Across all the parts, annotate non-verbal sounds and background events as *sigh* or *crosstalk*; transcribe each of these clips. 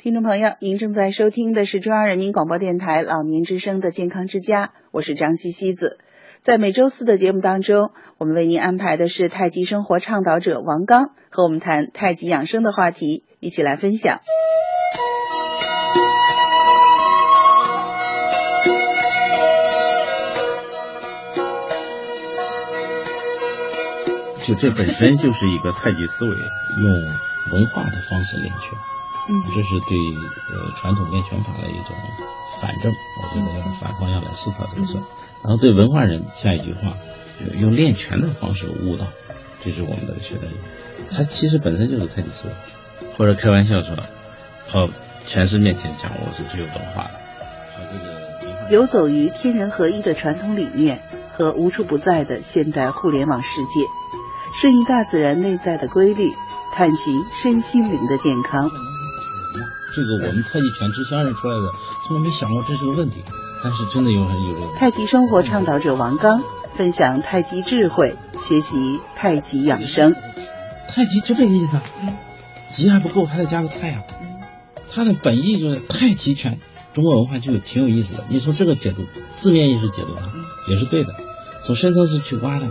听众朋友，您正在收听的是中央人民广播电台老年之声的健康之家，我是张西西子。在每周四的节目当中，我们为您安排的是太极生活倡导者王刚和我们谈太极养生的话题，一起来分享。就这本身就是一个太极思维，用文化的方式练拳，嗯这是对呃传统练拳法的一种反正，我觉得要反方向来思考这个事儿。然后对文化人下一句话，就用练拳的方式悟道，这是我们的学的。他其实本身就是太极思维，或者开玩笑说，跑全市面前讲我是最有文化的。游走于天人合一的传统理念和无处不在的现代互联网世界，顺应大自然内在的规律，探寻身心灵的健康。这个我们太极拳之乡人出来的，从来没想过这是个问题，但是真的有很有这个。太极生活倡导者王刚分享太极智慧，学习太极养生。太极就这个意思啊，极还不够，还得加个太啊。它的本意就是太极拳，中国文化就有挺有意思的。你从这个解读，字面意思解读啊，也是对的。从深层次去挖的，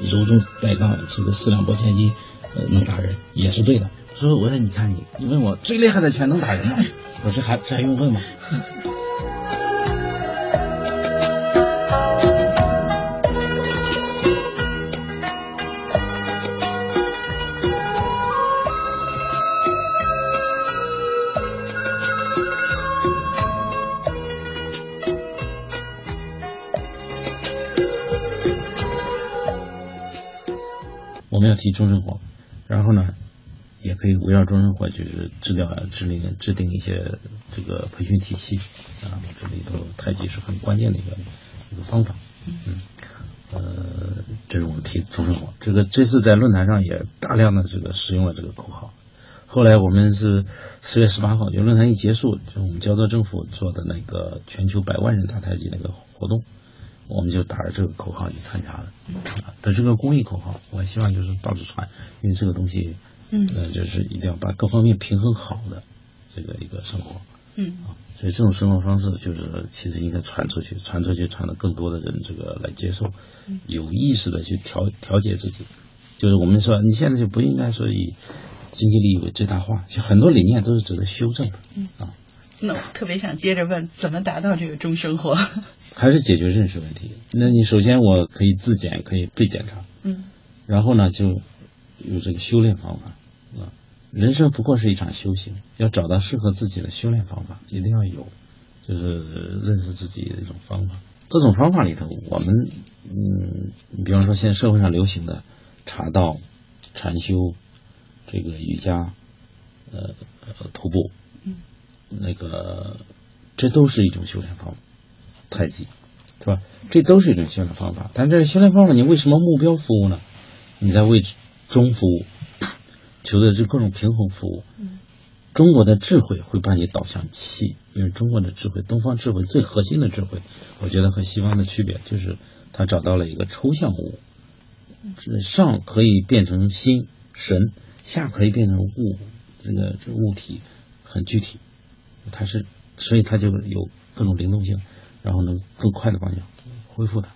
柔中带刚，这个四两拨千斤，呃，能打人也是对的。所以我说，你看你，你问我最厉害的拳能打人吗？*laughs* 我说还这还用问吗？我们要提终身活，然后呢，也可以围绕终身活，就是治疗、制定、制定一些这个培训体系啊，这里头太极是很关键的一个一个方法，嗯，呃，这是我们提终身活。这个这次在论坛上也大量的这个使用了这个口号。后来我们是四月十八号，就论坛一结束，就是我们焦作政府做的那个全球百万人打太极那个活动。我们就打着这个口号去参加了，啊，这是个公益口号，我希望就是到处传，因为这个东西，嗯呃，就是一定要把各方面平衡好的这个一个生活，嗯啊，所以这种生活方式就是其实应该传出去，传出去，传到更多的人这个来接受，有意识的去调调节自己，就是我们说你现在就不应该说以经济利益为最大化，就很多理念都是值得修正的，嗯啊，那我特别想接着问，怎么达到这个终生活？*laughs* 还是解决认识问题。那你首先我可以自检，可以被检查，嗯然后呢，就有这个修炼方法啊。人生不过是一场修行，要找到适合自己的修炼方法，一定要有，就是认识自己的一种方法。这种方法里头，我们嗯，你比方说现在社会上流行的茶道、禅修、这个瑜伽、呃呃徒步，嗯，那个这都是一种修炼方法，太极。是吧？这都是一种修炼方法，但这修炼方法你为什么目标服务呢？你在为中服务，求的是各种平衡服务。中国的智慧会把你导向气，因为中国的智慧，东方智慧最核心的智慧，我觉得和西方的区别就是它找到了一个抽象物，上可以变成心神，下可以变成物，这个这物体很具体，它是所以它就有各种灵动性。然后能更快的帮你恢复它。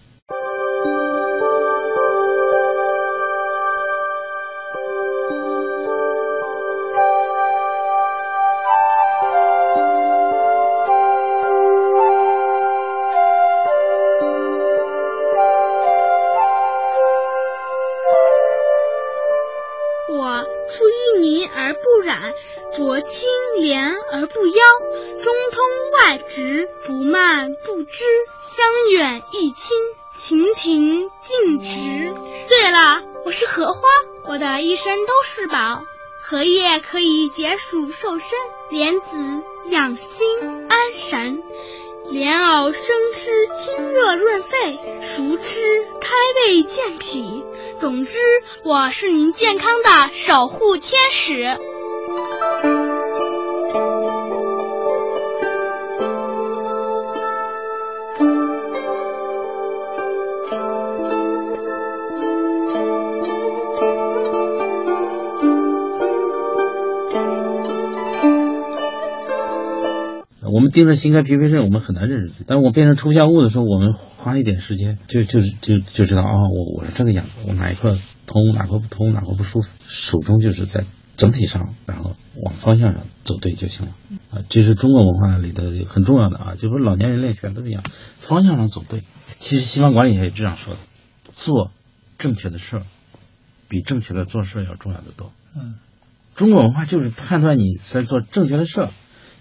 以解暑瘦身，莲子养心安神。莲藕生吃清热润肺，熟吃开胃健脾。总之，我是您健康的守护天使。盯着心肝脾肺肾，我们很难认识自己。但是我变成抽象物的时候，我们花一点时间，就就是就就知道啊，我我是这个样子，我哪一块通，哪块不通，哪块不舒服。始终就是在整体上，然后往方向上走对就行了。啊，这是中国文化里的很重要的啊，就是老年人练拳都是一样，方向上走对。其实西方管理学也这样说的，做正确的事儿，比正确的做事要重要的多。嗯，中国文化就是判断你在做正确的事儿。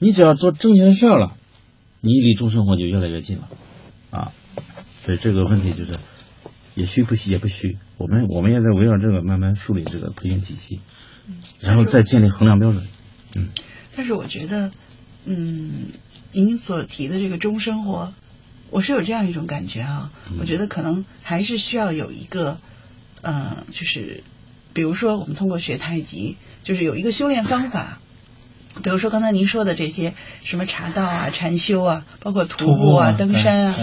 你只要做正确的事儿了，你离终生活就越来越近了，啊，所以这个问题就是也虚不虚也不虚，我们我们也在围绕这个慢慢梳理这个培训体系，然后再建立衡量标准，嗯。但是我觉得，嗯，您所提的这个终生活，我是有这样一种感觉啊，我觉得可能还是需要有一个，呃，就是比如说我们通过学太极，就是有一个修炼方法。比如说刚才您说的这些什么茶道啊、禅修啊，包括徒步啊、登山啊，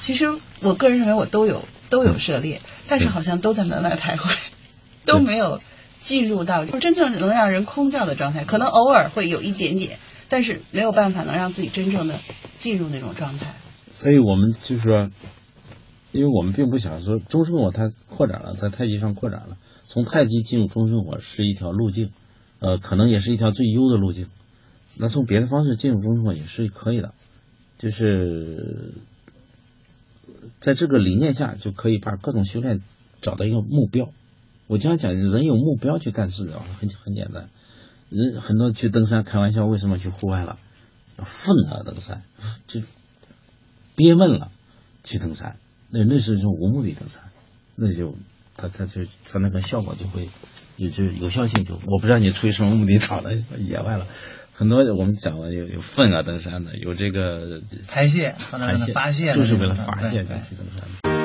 其实我个人认为我都有都有涉猎，但是好像都在门外徘徊，都没有进入到真正能让人空掉的状态。可能偶尔会有一点点，但是没有办法能让自己真正的进入那种状态。所以我们就是说，因为我们并不想说中生活它扩展了，在太极上扩展了，从太极进入中生活是一条路径。呃，可能也是一条最优的路径。那从别的方式进入中生活也是可以的，就是在这个理念下，就可以把各种修炼找到一个目标。我经常讲，人有目标去干事的话，很很简单。人很多去登山开玩笑，为什么去户外了？愤而登山，就憋闷了去登山。那那是一种无目的登山，那就他他就他那个效果就会。有就有效性就我不知道你出于什么目的找到野外了，很多我们讲了有有粪啊登山的，有这个排泄，排泄发泄，就是为了发泄才去登山。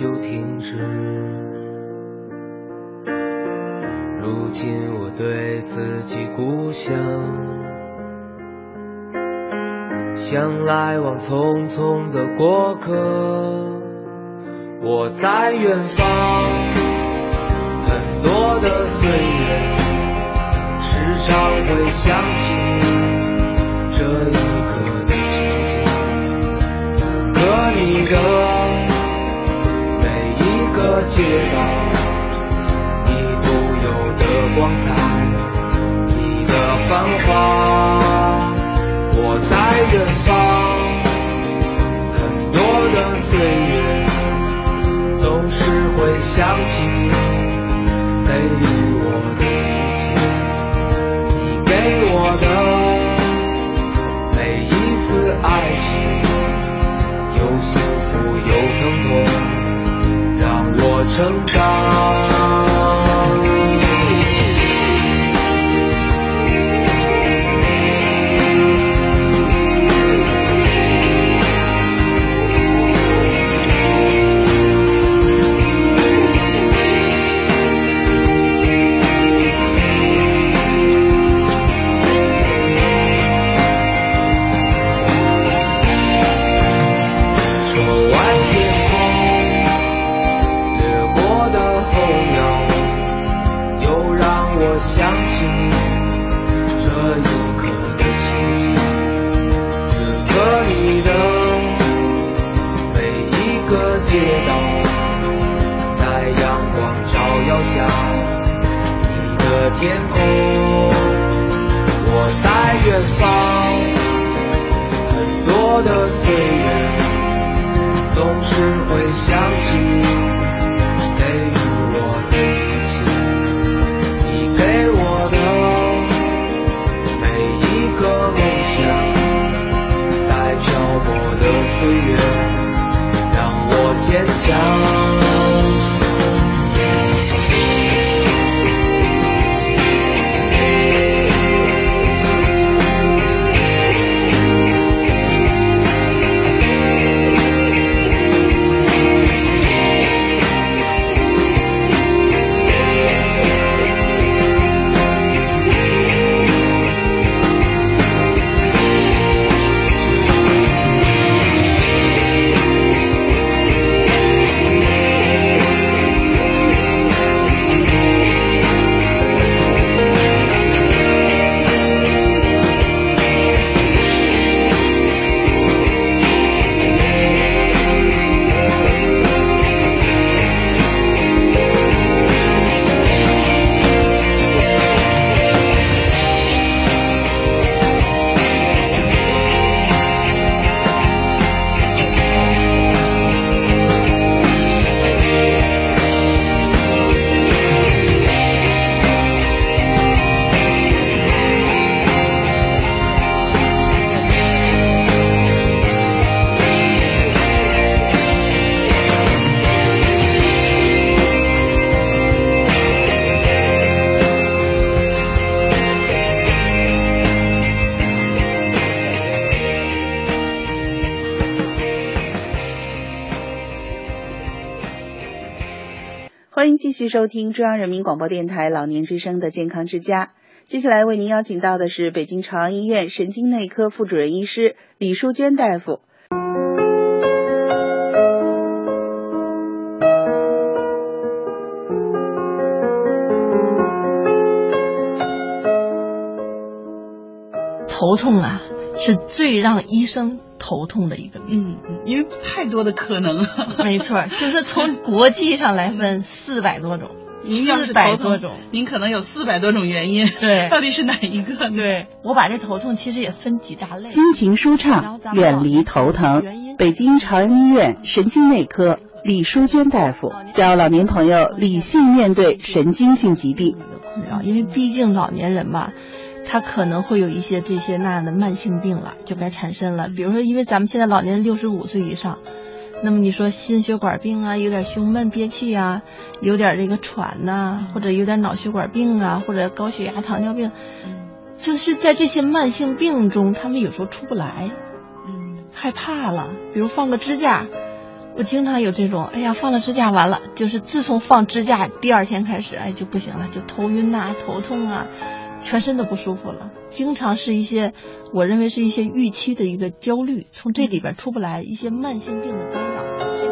就停止。如今我对自己故乡像来往匆匆的过客我在远方很多的岁月时常会想起这一刻的情景。此刻你的个街道，你独有的光彩，你的繁华，我在远方。很多的岁月，总是会想起给予我的一切，你给我的每一次爱情，有幸福有疼痛，成长。继续收听中央人民广播电台老年之声的健康之家。接下来为您邀请到的是北京朝阳医院神经内科副主任医师李淑娟大夫。头痛啊，是最让医生头痛的一个病。嗯，因为太多的可能了。*laughs* 没错，就是从国际上来分四百多种，您要是四百多种。您可能有四百多种原因。对 *laughs* 到底是哪一个呢？对我把这头痛其实也分几大类。心情舒畅，远离头疼。北京朝阳医院神经内科李淑娟大夫教老年朋友理性面对神经性疾病。的困扰，因为毕竟老年人吧，他可能会有一些这些那样的慢性病了，就该产生了。比如说，因为咱们现在老年人六十五岁以上，那么你说心血管病啊，有点胸闷憋气啊，有点这个喘呐、或者有点脑血管病啊，或者高血压、糖尿病，就是在这些慢性病中，他们有时候出不来，嗯害怕了，比如放个支架。我经常有这种，哎呀，放了支架完了，就是自从放支架第二天开始，哎就不行了，就头晕呐、头痛啊，全身都不舒服了。经常是一些，我认为是一些预期的一个焦虑，从这里边出不来，一些慢性病的干扰。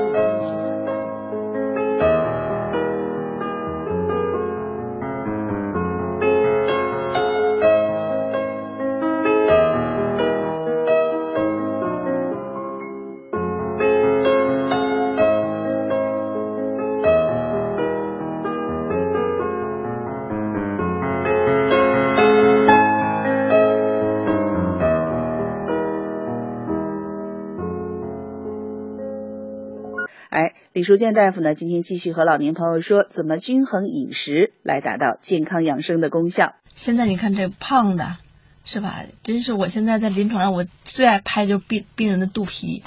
李淑娟大夫呢，今天继续和老年朋友说，怎么均衡饮食来达到健康养生的功效。现在你看这胖的，是吧？真是我现在在临床上，我最爱拍就是病病人的肚皮，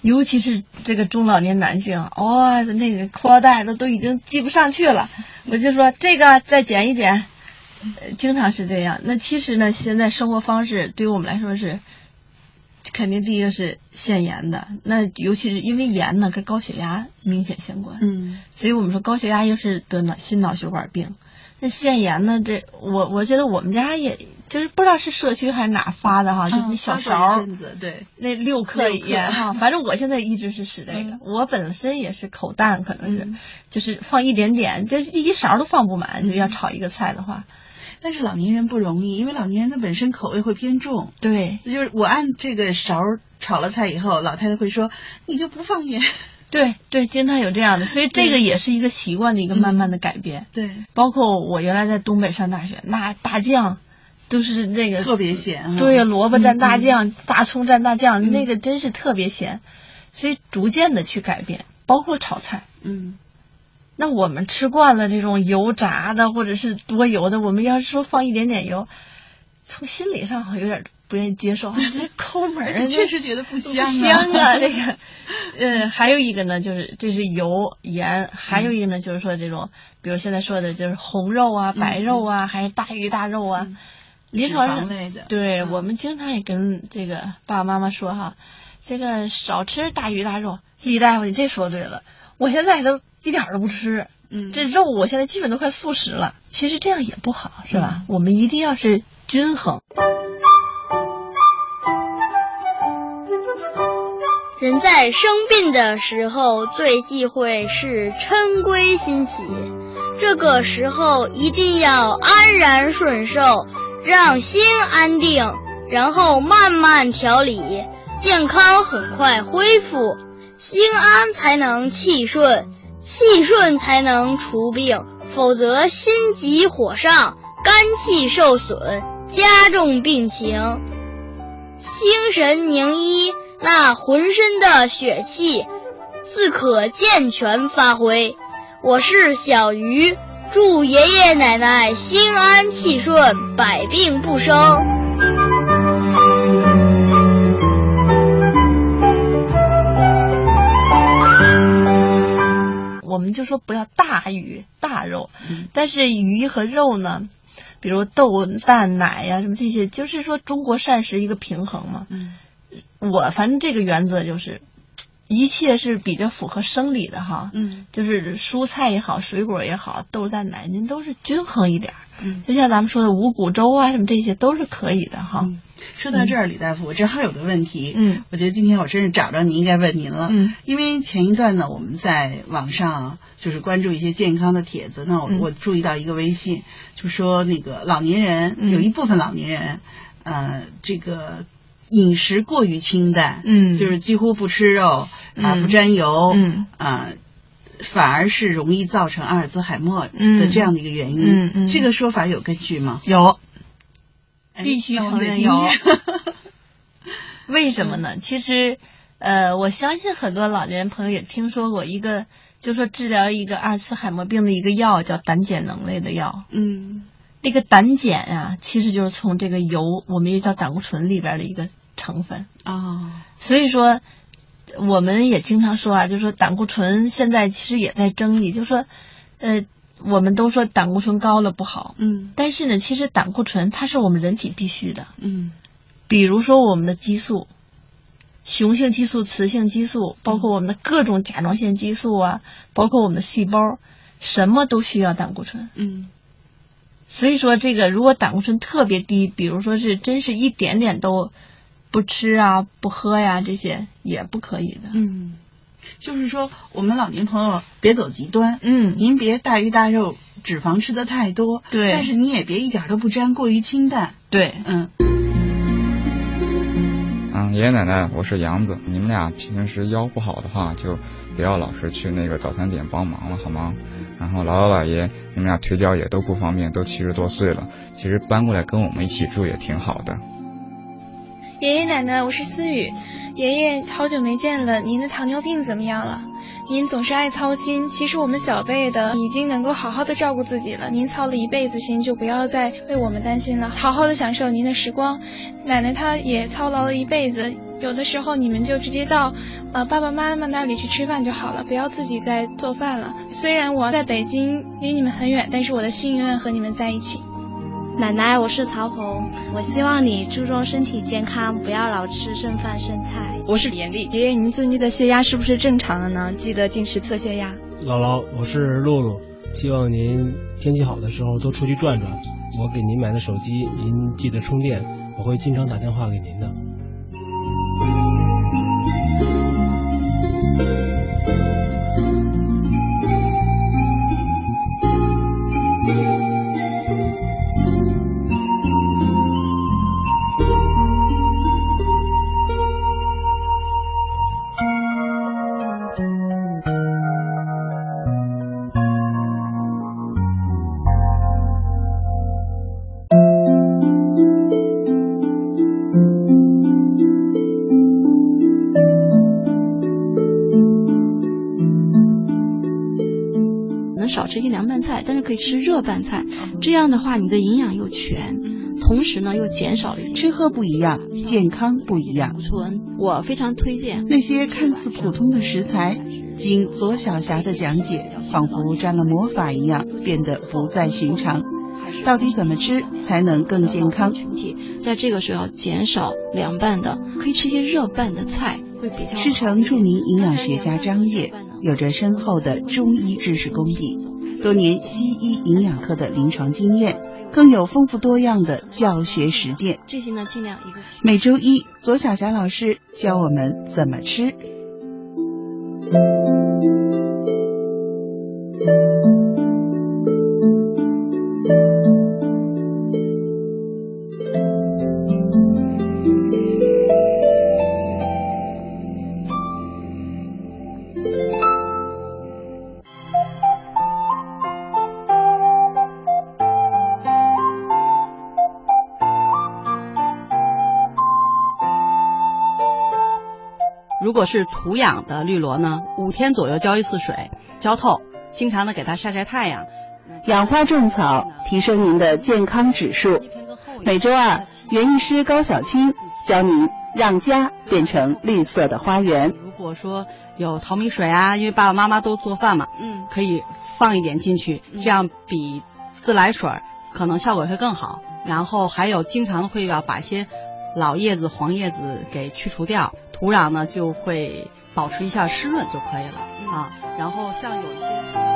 尤其是这个中老年男性，哇、那个裤腰带都都已经系不上去了。我就说这个再减一减，呃经常是这样。那其实呢，现在生活方式对于我们来说是，肯定第一个是限盐的，那尤其是因为盐呢跟高血压明显相关。嗯所以我们说高血压又是得脑心脑血管病。那限盐呢？这我我觉得我们家也就是不知道是社区还是哪发的哈，就是那小勺对，那六克六克盐哈。*laughs* 反正我现在一直是使这个，嗯我本身也是口淡，可能是、嗯就是放一点点，这一勺都放不满，就要炒一个菜的话，但是老年人不容易，因为老年人他本身口味会偏重。对就是我按这个勺儿炒了菜以后，老太太会说：“你就不放盐。*laughs* 对对，经常有这样的，所以这个也是一个习惯的一个慢慢的改变。”对，包括我原来在东北上大学，那大酱都是那个特别咸啊。对呀，萝卜蘸大嗯酱，大葱蘸大酱，嗯那个真是特别咸，所以逐渐的去改变，包括炒菜。嗯那我们吃惯了这种油炸的或者是多油的，我们要是说放一点点油，从心理上好像有点不愿意接受，*laughs* 这抠门儿，确实觉得不不香啊。香啊，这个，呃，还有一个呢，就是这是油盐，还有一个呢，就是说这种，比如现在说的就是红肉啊、白肉啊，还是大鱼大肉啊，嗯。临床上类的。对、嗯。我们经常也跟这个爸爸妈妈说哈，这个少吃大鱼大肉。李大夫，你这说对了，我现在都一点儿都不吃，嗯这肉我现在基本都快素食了。其实这样也不好，是吧？嗯我们一定要是均衡。人在生病的时候，最忌讳是嗔归心起。这个时候一定要安然顺受，让心安定，然后慢慢调理，健康很快恢复。心安才能气顺，气顺才能除病，否则心急火上，肝气受损，加重病情。心神凝一，那浑身的血气自可健全发挥。我是小鱼，祝爷爷奶奶心安气顺，百病不生。我们就说不要大鱼大肉，嗯。但是鱼和肉呢，比如豆蛋奶呀、什么这些，就是说中国膳食一个平衡嘛。嗯。我反正这个原则就是，一切是比较符合生理的哈，嗯。就是蔬菜也好，水果也好，豆蛋奶您都是均衡一点儿。嗯。就像咱们说的五谷粥啊，什么这些都是可以的哈。嗯。说到这儿，李大夫，我正好有个问题，嗯。我觉得今天我真是找着您，应该问您了，嗯，因为前一段呢，我们在网上就是关注一些健康的帖子，那我、嗯。我注意到一个微信，就说那个老年人、嗯。有一部分老年人，呃，这个饮食过于清淡，嗯。就是几乎不吃肉啊、嗯不沾油，嗯啊。反而是容易造成阿尔兹海默的嗯这样的一个原因，嗯嗯这个说法有根据吗？有，哎必须承认有 *laughs* 为什么呢？其实，呃，我相信很多老年人朋友也听说过一个，就说治疗一个阿尔茨海默病的一个药叫胆碱能类的药。嗯那个胆碱啊，其实就是从这个油，我们也叫胆固醇里边的一个成分。哦，所以说，我们也经常说啊，就说胆固醇现在其实也在争议，就说，呃，我们都说胆固醇高了不好，嗯但是呢，其实胆固醇它是我们人体必须的。嗯比如说我们的激素，雄性激素、雌性激素，包括我们的各种甲状腺激素啊，包括我们的细胞，什么都需要胆固醇。嗯所以说，这个如果胆固醇特别低，比如说是真是一点点都不吃啊、不喝呀，这些也不可以的。嗯，就是说我们老年朋友别走极端，嗯，您别大鱼大肉、脂肪吃的太多，对但是你也别一点都不沾，过于清淡，对，嗯嗯，爷爷奶奶，我是杨子。你们俩平时腰不好的话，就不要老是去那个早餐店帮忙了，好吗？然后姥姥姥爷，你们俩腿脚也都不方便，都七十多岁了，其实搬过来跟我们一起住也挺好的。爷爷奶奶，我是思雨。爷爷，好久没见了，您的糖尿病怎么样了？您总是爱操心，其实我们小辈的已经能够好好的照顾自己了。您操了一辈子心，就不要再为我们担心了，好好的享受您的时光。奶奶她也操劳了一辈子，有的时候你们就直接到呃爸爸妈妈那里去吃饭就好了，不要自己再做饭了。虽然我在北京离你们很远，但是我的心永远和你们在一起。奶奶，我是曹红，我希望你注重身体健康，不要老吃剩饭剩菜。我是严丽，爷爷，您最近的血压是不是正常了呢？记得定时测血压。姥姥，我是露露，希望您天气好的时候多出去转转。我给您买的手机，您记得充电，我会经常打电话给您的。可以吃热拌菜，这样的话你的营养又全，同时呢又减少了一些吃喝不一样，健康不一样。醇。我非常推荐那些看似普通的食材，经左小霞的讲解，仿佛沾了魔法一样，变得不再寻常。到底怎么吃才能更健康？群体在这个时候减少凉拌的，可以吃一些热拌的菜，会比较好。师承著名营养学家张烨，有着深厚的中医知识功底，多年西医营养科的临床经验，更有丰富多样的教学实践。这些呢，尽量一个每周一，左小霞老师教我们怎么吃。如果是土养的绿萝呢，五天左右浇一次水，浇透，经常的给它晒晒太阳。养花种草，提升您的健康指数。每周二，园艺师高小青教您让家变成绿色的花园。如果说有淘米水啊，因为爸爸妈妈都做饭嘛，嗯，可以放一点进去，这样比自来水可能效果会更好。然后还有经常会要把一些老叶子、黄叶子给去除掉，土壤呢就会保持一下湿润就可以了啊。然后像有一些。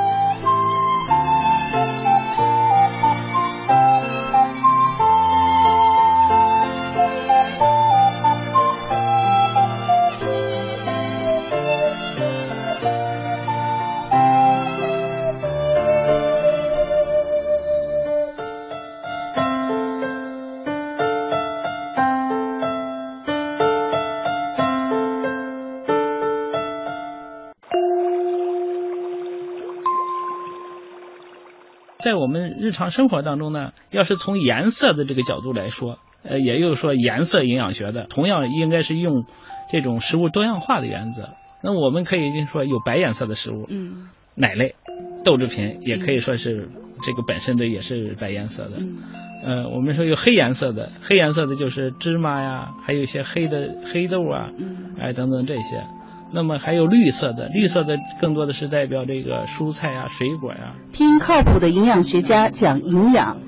在我们日常生活当中呢，要是从颜色的这个角度来说，呃，也就是说颜色营养学的，同样应该是用这种食物多样化的原则。那我们可以就说有白颜色的食物，嗯，奶类、豆制品也可以说是这个本身的也是白颜色的。嗯，呃，我们说有黑颜色的，黑颜色的就是芝麻呀，还有一些黑的黑豆啊，嗯，哎等等这些。那么还有绿色的，绿色的更多的是代表这个蔬菜啊、水果呀、听靠谱的营养学家讲营养。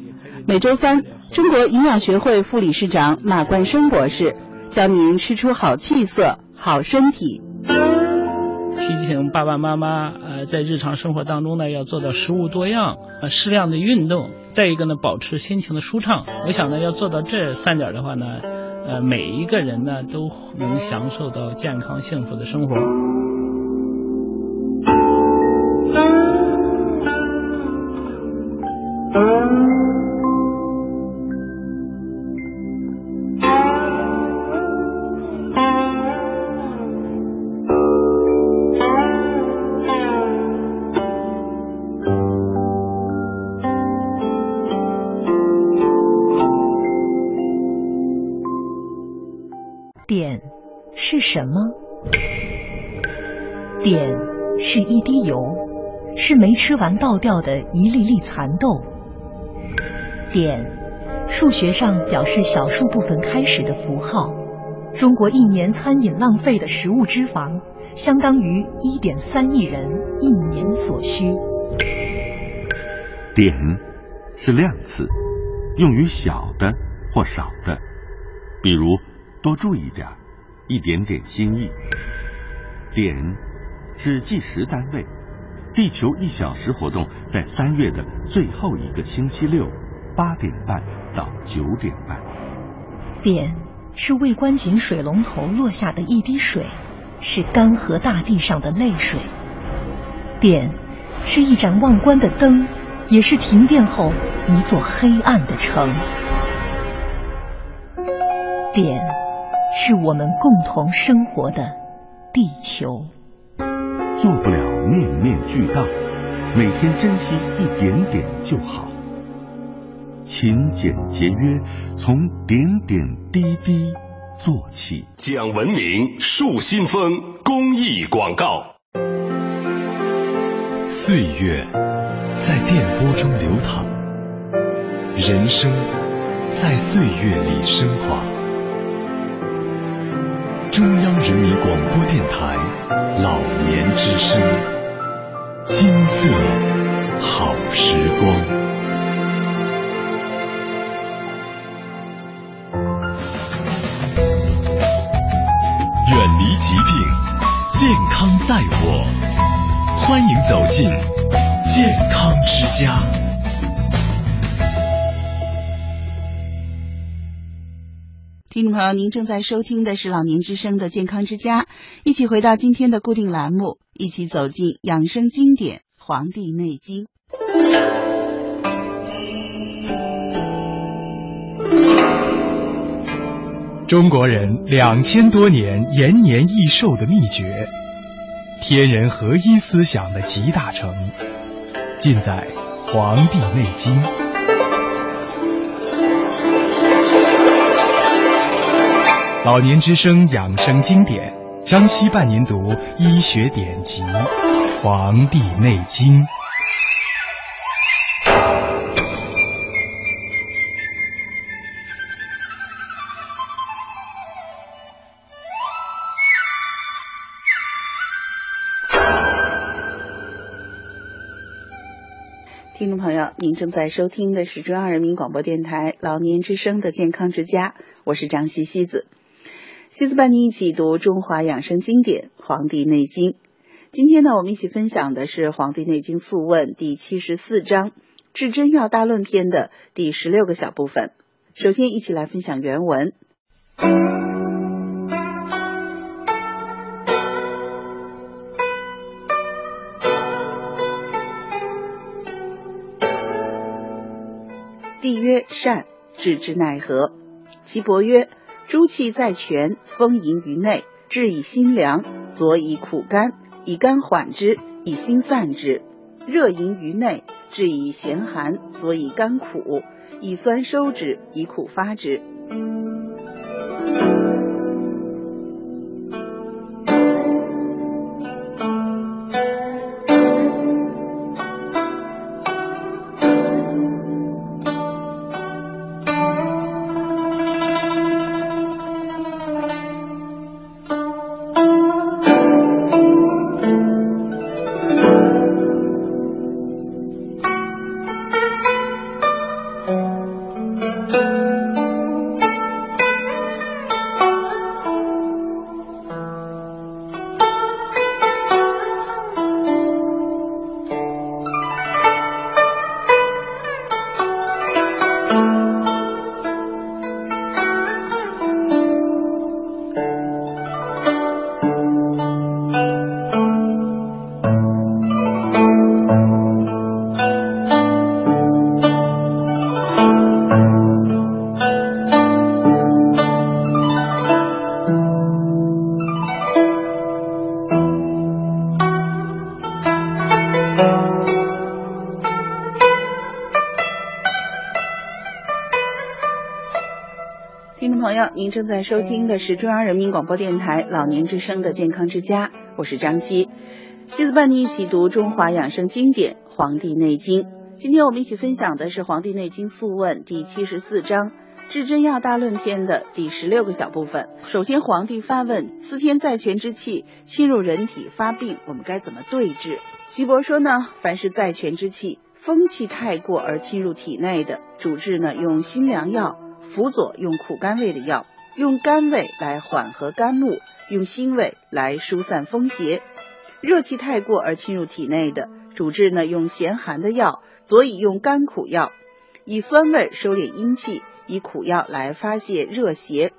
每周三，中国营养学会副理事长马冠生博士教您吃出好气色、好身体。提醒爸爸妈妈，呃，在日常生活当中呢，要做到食物多样，呃，适量的运动，再一个呢，保持心情的舒畅。我想呢，要做到这三点的话呢，呃，每一个人呢都能享受到健康幸福的生活。什么？碘是一滴油，是没吃完倒掉的一粒粒蚕豆。点，数学上表示小数部分开始的符号。中国一年餐饮浪费的食物脂肪，相当于一点三亿人一年所需。碘是量词，用于小的或少的，比如多注意点儿，一点点心意。点是计时单位，地球一小时活动在三月的最后一个星期六，八点半到九点半。点是未关紧水龙头落下的一滴水，是干涸大地上的泪水。点是一盏忘关的灯，也是停电后一座黑暗的城。点是我们共同生活的地球。做不了面面俱到，每天珍惜一点点就好。勤俭节约，从点点滴滴做起。讲文明树新风公益广告。岁月在电波中流淌，人生在岁月里升华。中央人民广播电台老年之声，金色好时光。远离疾病，健康在我。欢迎走进健康之家。听众朋友，您正在收听的是老年之声的健康之家，一起回到今天的固定栏目，一起走进养生经典《黄帝内经》。中国人两千多年延年益寿的秘诀，天人合一思想的集大成，尽在《黄帝内经》。老年之声养生经典，张希伴您读医学典籍《黄帝内经》。听众朋友，您正在收听的是中央人民广播电台老年之声的健康之家，我是张西西子。西子伴你一起读中华养生经典《黄帝内经》。今天呢，我们一起分享的是《黄帝内经素问》第七十四章《至真要大论篇》的第十六个小部分。首先，一起来分享原文。帝曰：“善，治之奈何？”其伯曰：“诸气在泉，风盈于内，治以心凉；佐以苦甘，以甘缓之，以心散之；热盈于内，治以咸寒；佐以甘苦，以酸收之，以苦发之。”您正在收听的是中央人民广播电台老年之声的健康之家，我是张希。西子伴你一起读中华养生经典《黄帝内经》。今天我们一起分享的是《黄帝内经素问》第七十四章《至真要大论篇》的第十六个小部分。首先，皇帝发问：司天在泉之气侵入人体发病，我们该怎么对治？岐伯说呢，凡是在泉之气，风气太过而侵入体内的，主治呢用辛凉药。辅佐用苦甘味的药，用甘味来缓和甘露，用辛味来疏散风邪。热气太过而侵入体内的，主治呢用咸寒的药，佐以用甘苦药，以酸味收敛阴气，以苦药来发泄热邪。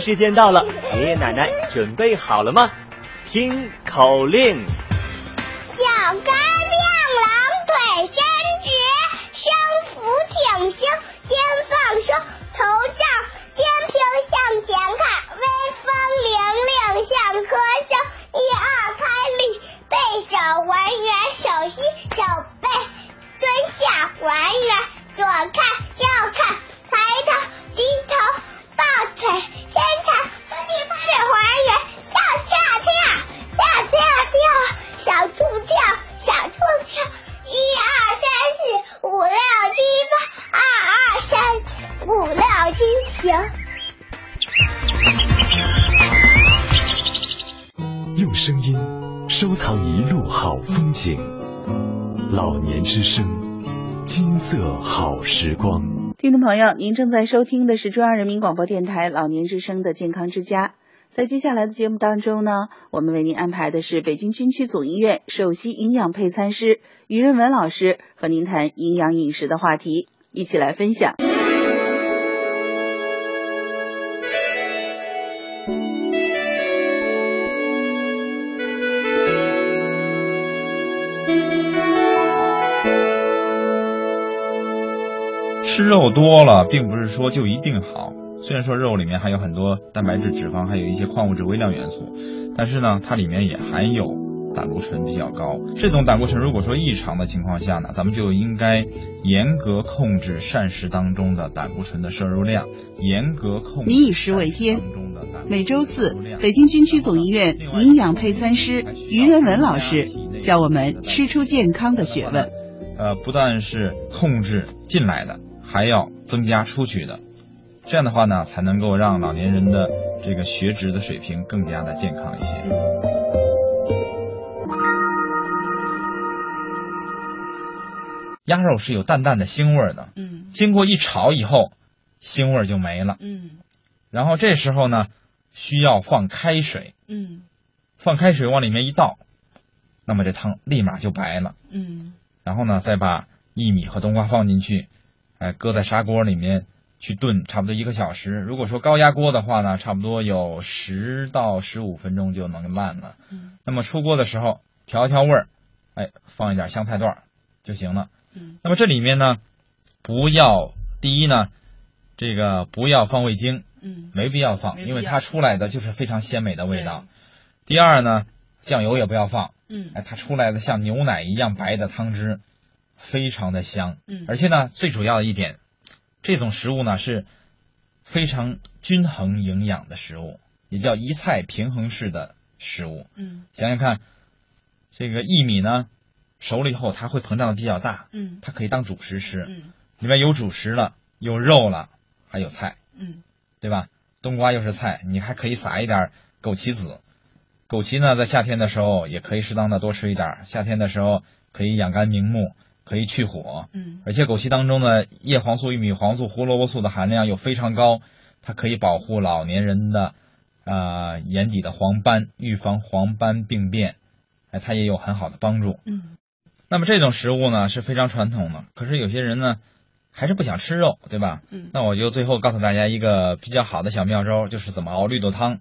时间到了，爷爷奶奶准备好了吗？听口令：友，您正在收听的是中央人民广播电台老年之声的健康之家。在接下来的节目当中呢，我们为您安排的是北京军区总医院首席营养配餐师于润文老师和您谈营养饮食的话题，一起来分享。吃肉多了，并不是说就一定好。虽然说肉里面含有很多蛋白质、脂肪，还有一些矿物质、微量元素，但是呢，它里面也含有胆固醇比较高。这种胆固醇如果说异常的情况下呢，咱们就应该严格控制膳食当中的胆固醇的摄入量，严格控制。民以食为天。每周四，北京军区总医院营养配餐师于仁文老师教我们吃出健康的学问。呃，不但是控制进来的，还要增加出去的。这样的话呢，才能够让老年人的这个血脂的水平更加的健康一些。鸭肉是有淡淡的腥味的，嗯，经过一炒以后，腥味就没了，嗯，然后这时候呢，需要放开水，嗯，放开水往里面一倒，那么这汤立马就白了，嗯，然后呢，再把薏米和冬瓜放进去，哎，搁在砂锅里面。去炖差不多一个小时。如果说高压锅的话呢，差不多有十到十五分钟就能烂了。嗯。那么出锅的时候调一调味儿，哎，放一点香菜段就行了。嗯。那么这里面呢，不要第一呢，这个不要放味精。嗯。没必要放，因为它出来的就是非常鲜美的味道。第二呢，酱油也不要放。嗯。哎，它出来的像牛奶一样白的汤汁，非常的香。嗯。而且呢，最主要的一点。这种食物呢是非常均衡营养的食物，也叫一菜平衡式的食物。嗯，想想看，这个薏米呢熟了以后，它会膨胀的比较大。嗯，它可以当主食吃。嗯，里面有主食了，有肉了，还有菜。嗯，对吧？冬瓜又是菜，你还可以撒一点枸杞子。枸杞呢，在夏天的时候也可以适当的多吃一点，夏天的时候可以养肝明目。可以去火，嗯，而且枸杞当中的叶黄素、玉米黄素、胡萝卜素的含量又非常高，它可以保护老年人的啊眼底的黄斑，预防黄斑病变，哎，它也有很好的帮助。嗯，那么这种食物呢是非常传统的，可是有些人呢还是不想吃肉，对吧？嗯，那我就最后告诉大家一个比较好的小妙招，就是怎么熬绿豆汤。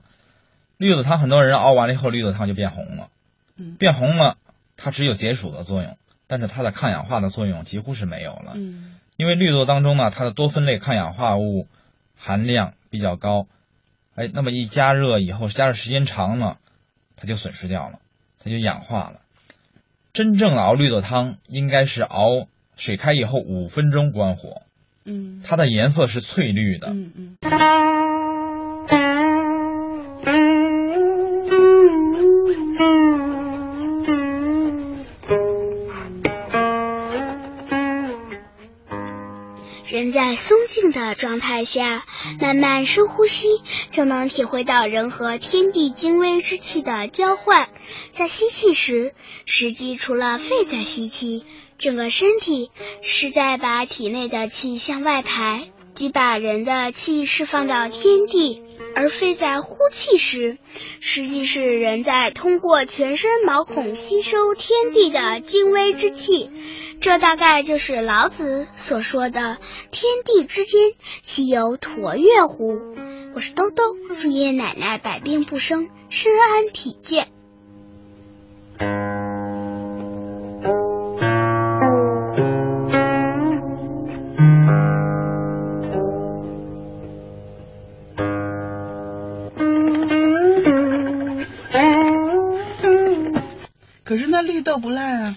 绿豆汤很多人熬完了以后，绿豆汤就变红了，嗯，变红了，它只有解暑的作用。但是它的抗氧化的作用几乎是没有了，嗯，因为绿豆当中呢，它的多酚类抗氧化物含量比较高，哎，那么一加热以后，加热时间长了，它就损失掉了，它就氧化了。真正熬绿豆汤应该是熬水开以后五分钟关火，嗯，它的颜色是翠绿的，嗯嗯。*laughs* 在松静的状态下，慢慢深呼吸，就能体会到人和天地精微之气的交换。在吸气时，实际除了肺在吸气，整个身体是在把体内的气向外排，即把人的气释放到天地；而非在呼气时，实际是人在通过全身毛孔吸收天地的精微之气。这大概就是老子所说的“天地之间，岂有橐越乎？”我是兜兜，祝爷爷奶奶百病不生，身安体健。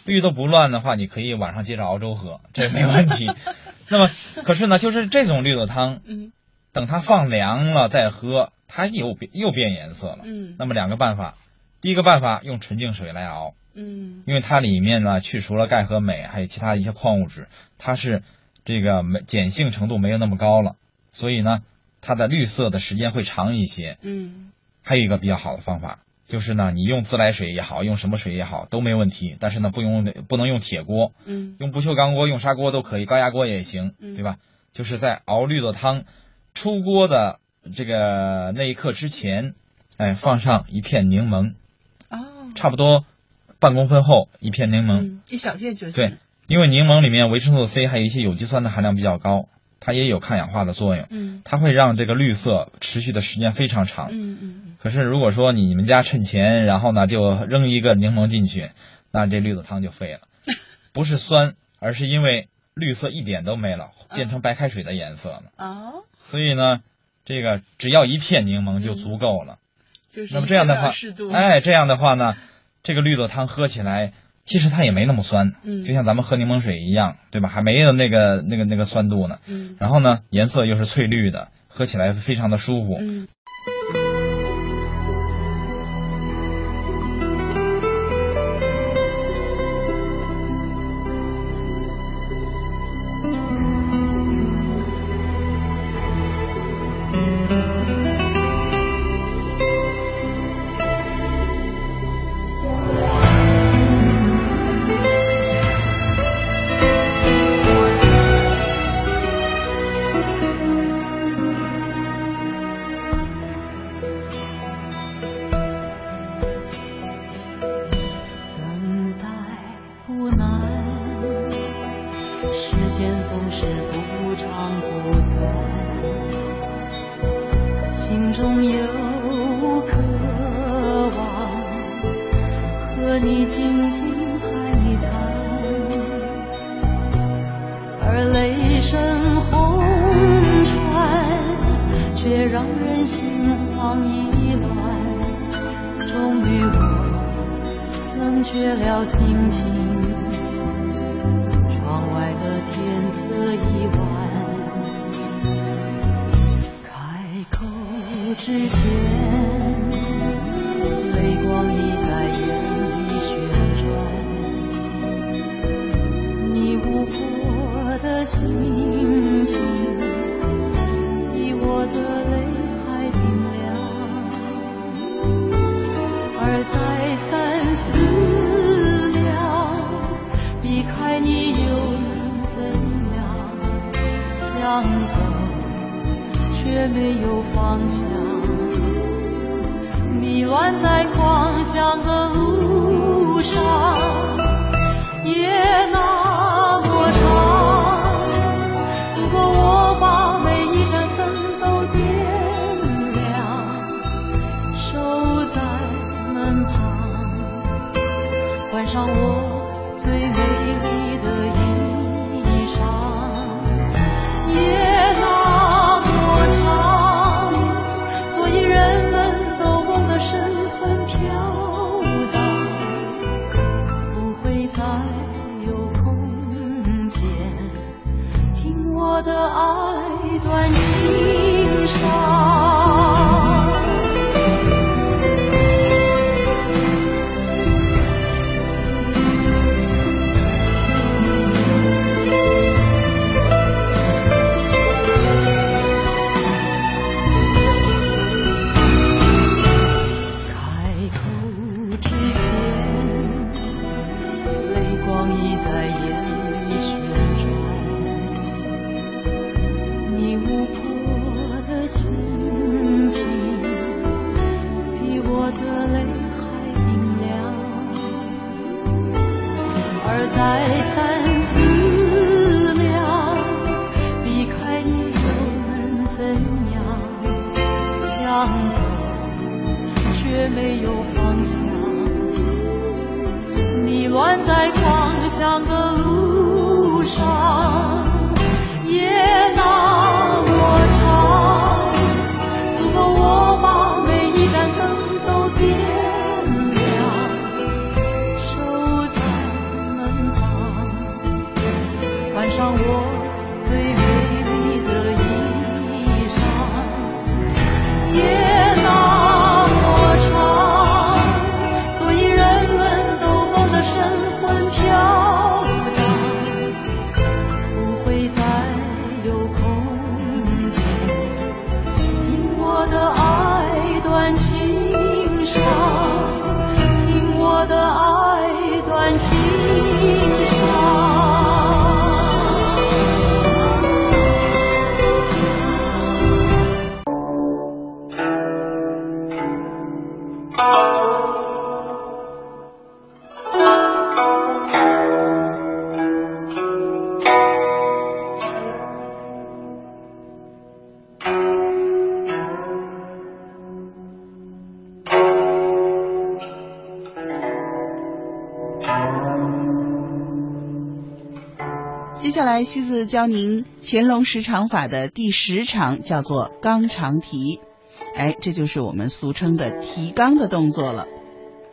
绿豆不乱的话，你可以晚上接着熬粥喝，这没问题。*laughs* 那么，可是呢，就是这种绿豆汤，嗯，等它放凉了再喝，它又变又变颜色了。嗯，那么两个办法，第一个办法用纯净水来熬，嗯，因为它里面呢去除了钙和镁，还有其他一些矿物质，它是这个没碱性程度没有那么高了，所以呢，它的绿色的时间会长一些。嗯，还有一个比较好的方法，就是呢，你用自来水也好，用什么水也好都没问题，但是呢，不用不能用铁锅，嗯，用不锈钢锅、用砂锅都可以，高压锅也行，嗯。对吧？就是在熬绿豆汤出锅的这个那一刻之前，哎，放上一片柠檬，哦，差不多半公分厚一片柠檬，嗯，一小片就行。对，因为柠檬里面维生素 C 还有一些有机酸的含量比较高，它也有抗氧化的作用，嗯。它会让这个绿色持续的时间非常长。嗯嗯可是如果说你们家趁钱，然后呢就扔一个柠檬进去，那这绿豆汤就废了，*laughs* 不是酸，而是因为绿色一点都没了，变成白开水的颜色了。哦，所以呢，这个只要一片柠檬就足够了。就是那么这样的话哎，这样的话呢，这个绿豆汤喝起来其实它也没那么酸，嗯就像咱们喝柠檬水一样，对吧？还没有那个那个那个酸度呢。嗯然后呢，颜色又是翠绿的，喝起来非常的舒服。嗯。让人心慌意乱。终于我。冷却了心情，窗外的天色已晚。开口之前，泪光已在眼里旋转。你无波的心情，比我的想走却没有方向，迷乱在狂想的路上，夜那么长，足够我把每一盏灯都点亮。守在门旁，换上我教您乾隆十常法的第十常，叫做肛肠提。哎，这就是我们俗称的提肛的动作了。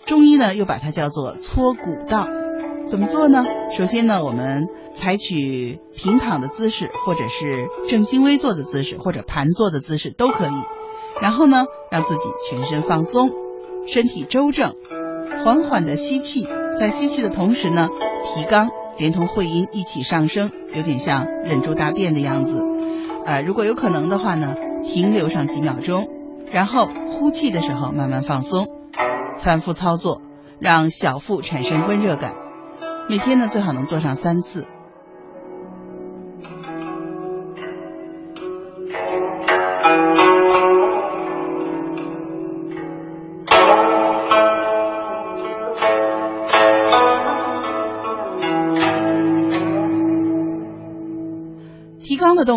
中医呢又把它叫做搓骨道。怎么做呢？首先呢，我们采取平躺的姿势，或者是正襟危坐的姿势，或者盘坐的姿势都可以。然后呢，让自己全身放松，身体周正，缓缓的吸气，在吸气的同时呢，提肛，连同会阴一起上升，有点像忍住大便的样子。呃，如果有可能的话呢，停留上几秒钟，然后呼气的时候慢慢放松，反复操作，让小腹产生温热感。每天呢，最好能做上三次。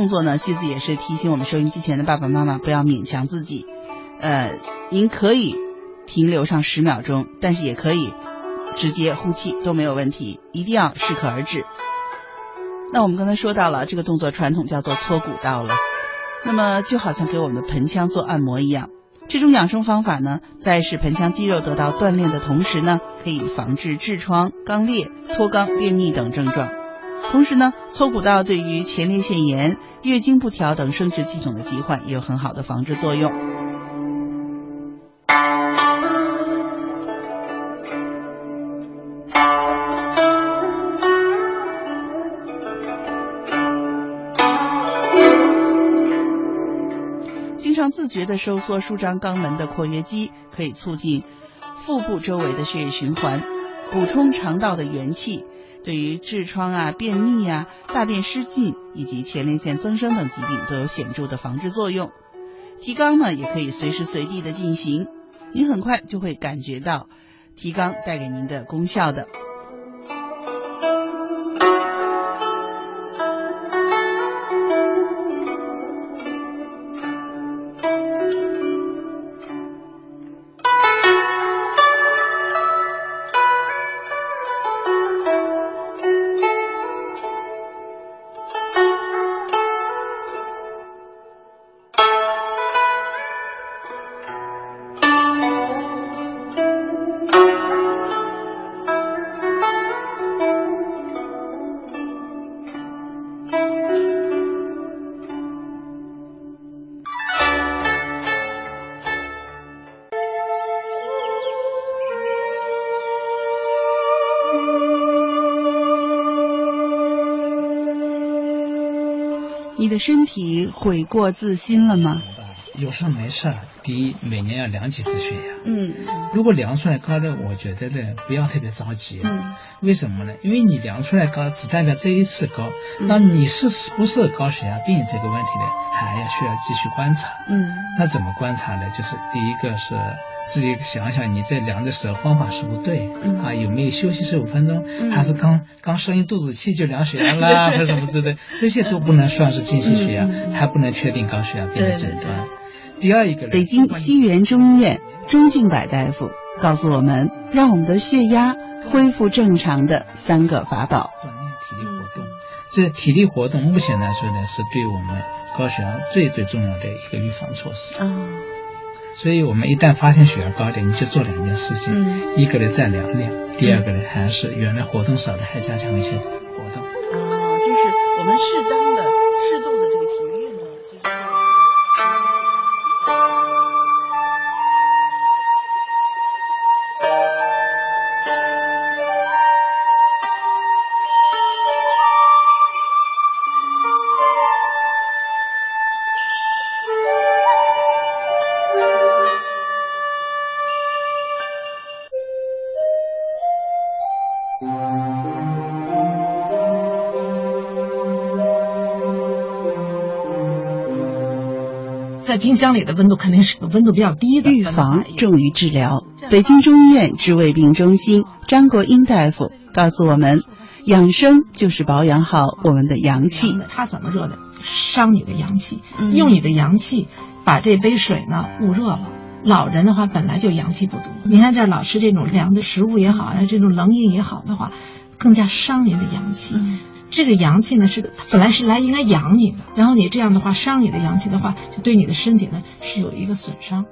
动作呢，西子也是提醒我们收音机前的爸爸妈妈不要勉强自己。呃，您可以停留上十秒钟，但是也可以。直接呼气都没有问题，一定要适可而止。那我们刚才说到了这个动作，传统叫做搓骨道了。那么就好像给我们的盆腔做按摩一样，这种养生方法呢，在使盆腔肌肉得到锻炼的同时呢，可以防治痔疮、肛裂、脱肛、便秘等症状。同时呢，搓骨道对于前列腺炎、月经不调等生殖系统的疾患也有很好的防治作用。经常自觉的收缩舒张肛门的括约肌，可以促进腹部周围的血液循环，补充肠道的元气，对于痔疮啊、便秘啊、大便失禁以及前列腺增生等疾病都有显著的防治作用。提肛呢，也可以随时随地的进行，您很快就会感觉到提肛带给您的功效的。身体悔过自新了吗？有事没事，第一每年要量几次血压。嗯，如果量出来高的，我觉得呢不要特别着急。嗯，为什么呢？因为你量出来高，只代表这一次高。那你是不是高血压病这个问题呢，还要需要继续观察。嗯，那怎么观察呢？就是第一个是。自己想想，你在量的时候方法是不对啊？有没有休息十五分钟？还是刚刚生一肚子气就量血压啦？*laughs* 还是什么之类？这些都不能算是进行血压，还不能确定高血压病的诊断。第二一个，北京西园中医院钟敬柏大夫告诉我们，让我们的血压恢复正常的三个法宝：锻炼体力活动。这体力活动目前来说呢，是对我们高血压最最重要的一个预防措施。啊。所以我们一旦发现血压高点，你就做两件事情，一个呢再量量，第二个呢还是原来活动少的还加强一些活动。啊，就是我们适当在冰箱里的温度肯定是温度比较低的。预防重于治疗。北京中医院治胃病中心张国英大夫告诉我们，养生就是保养好我们的阳气。它怎么热的？伤你的阳气，用你的阳气把这杯水呢捂热了。老人的话本来就阳气不足，你看这老吃这种凉的食物也好，这种冷饮也好的话，更加伤您的阳气。这个阳气呢是它本来是来应该养你的，然后你这样的话伤你的阳气的话，就对你的身体呢是有一个损伤。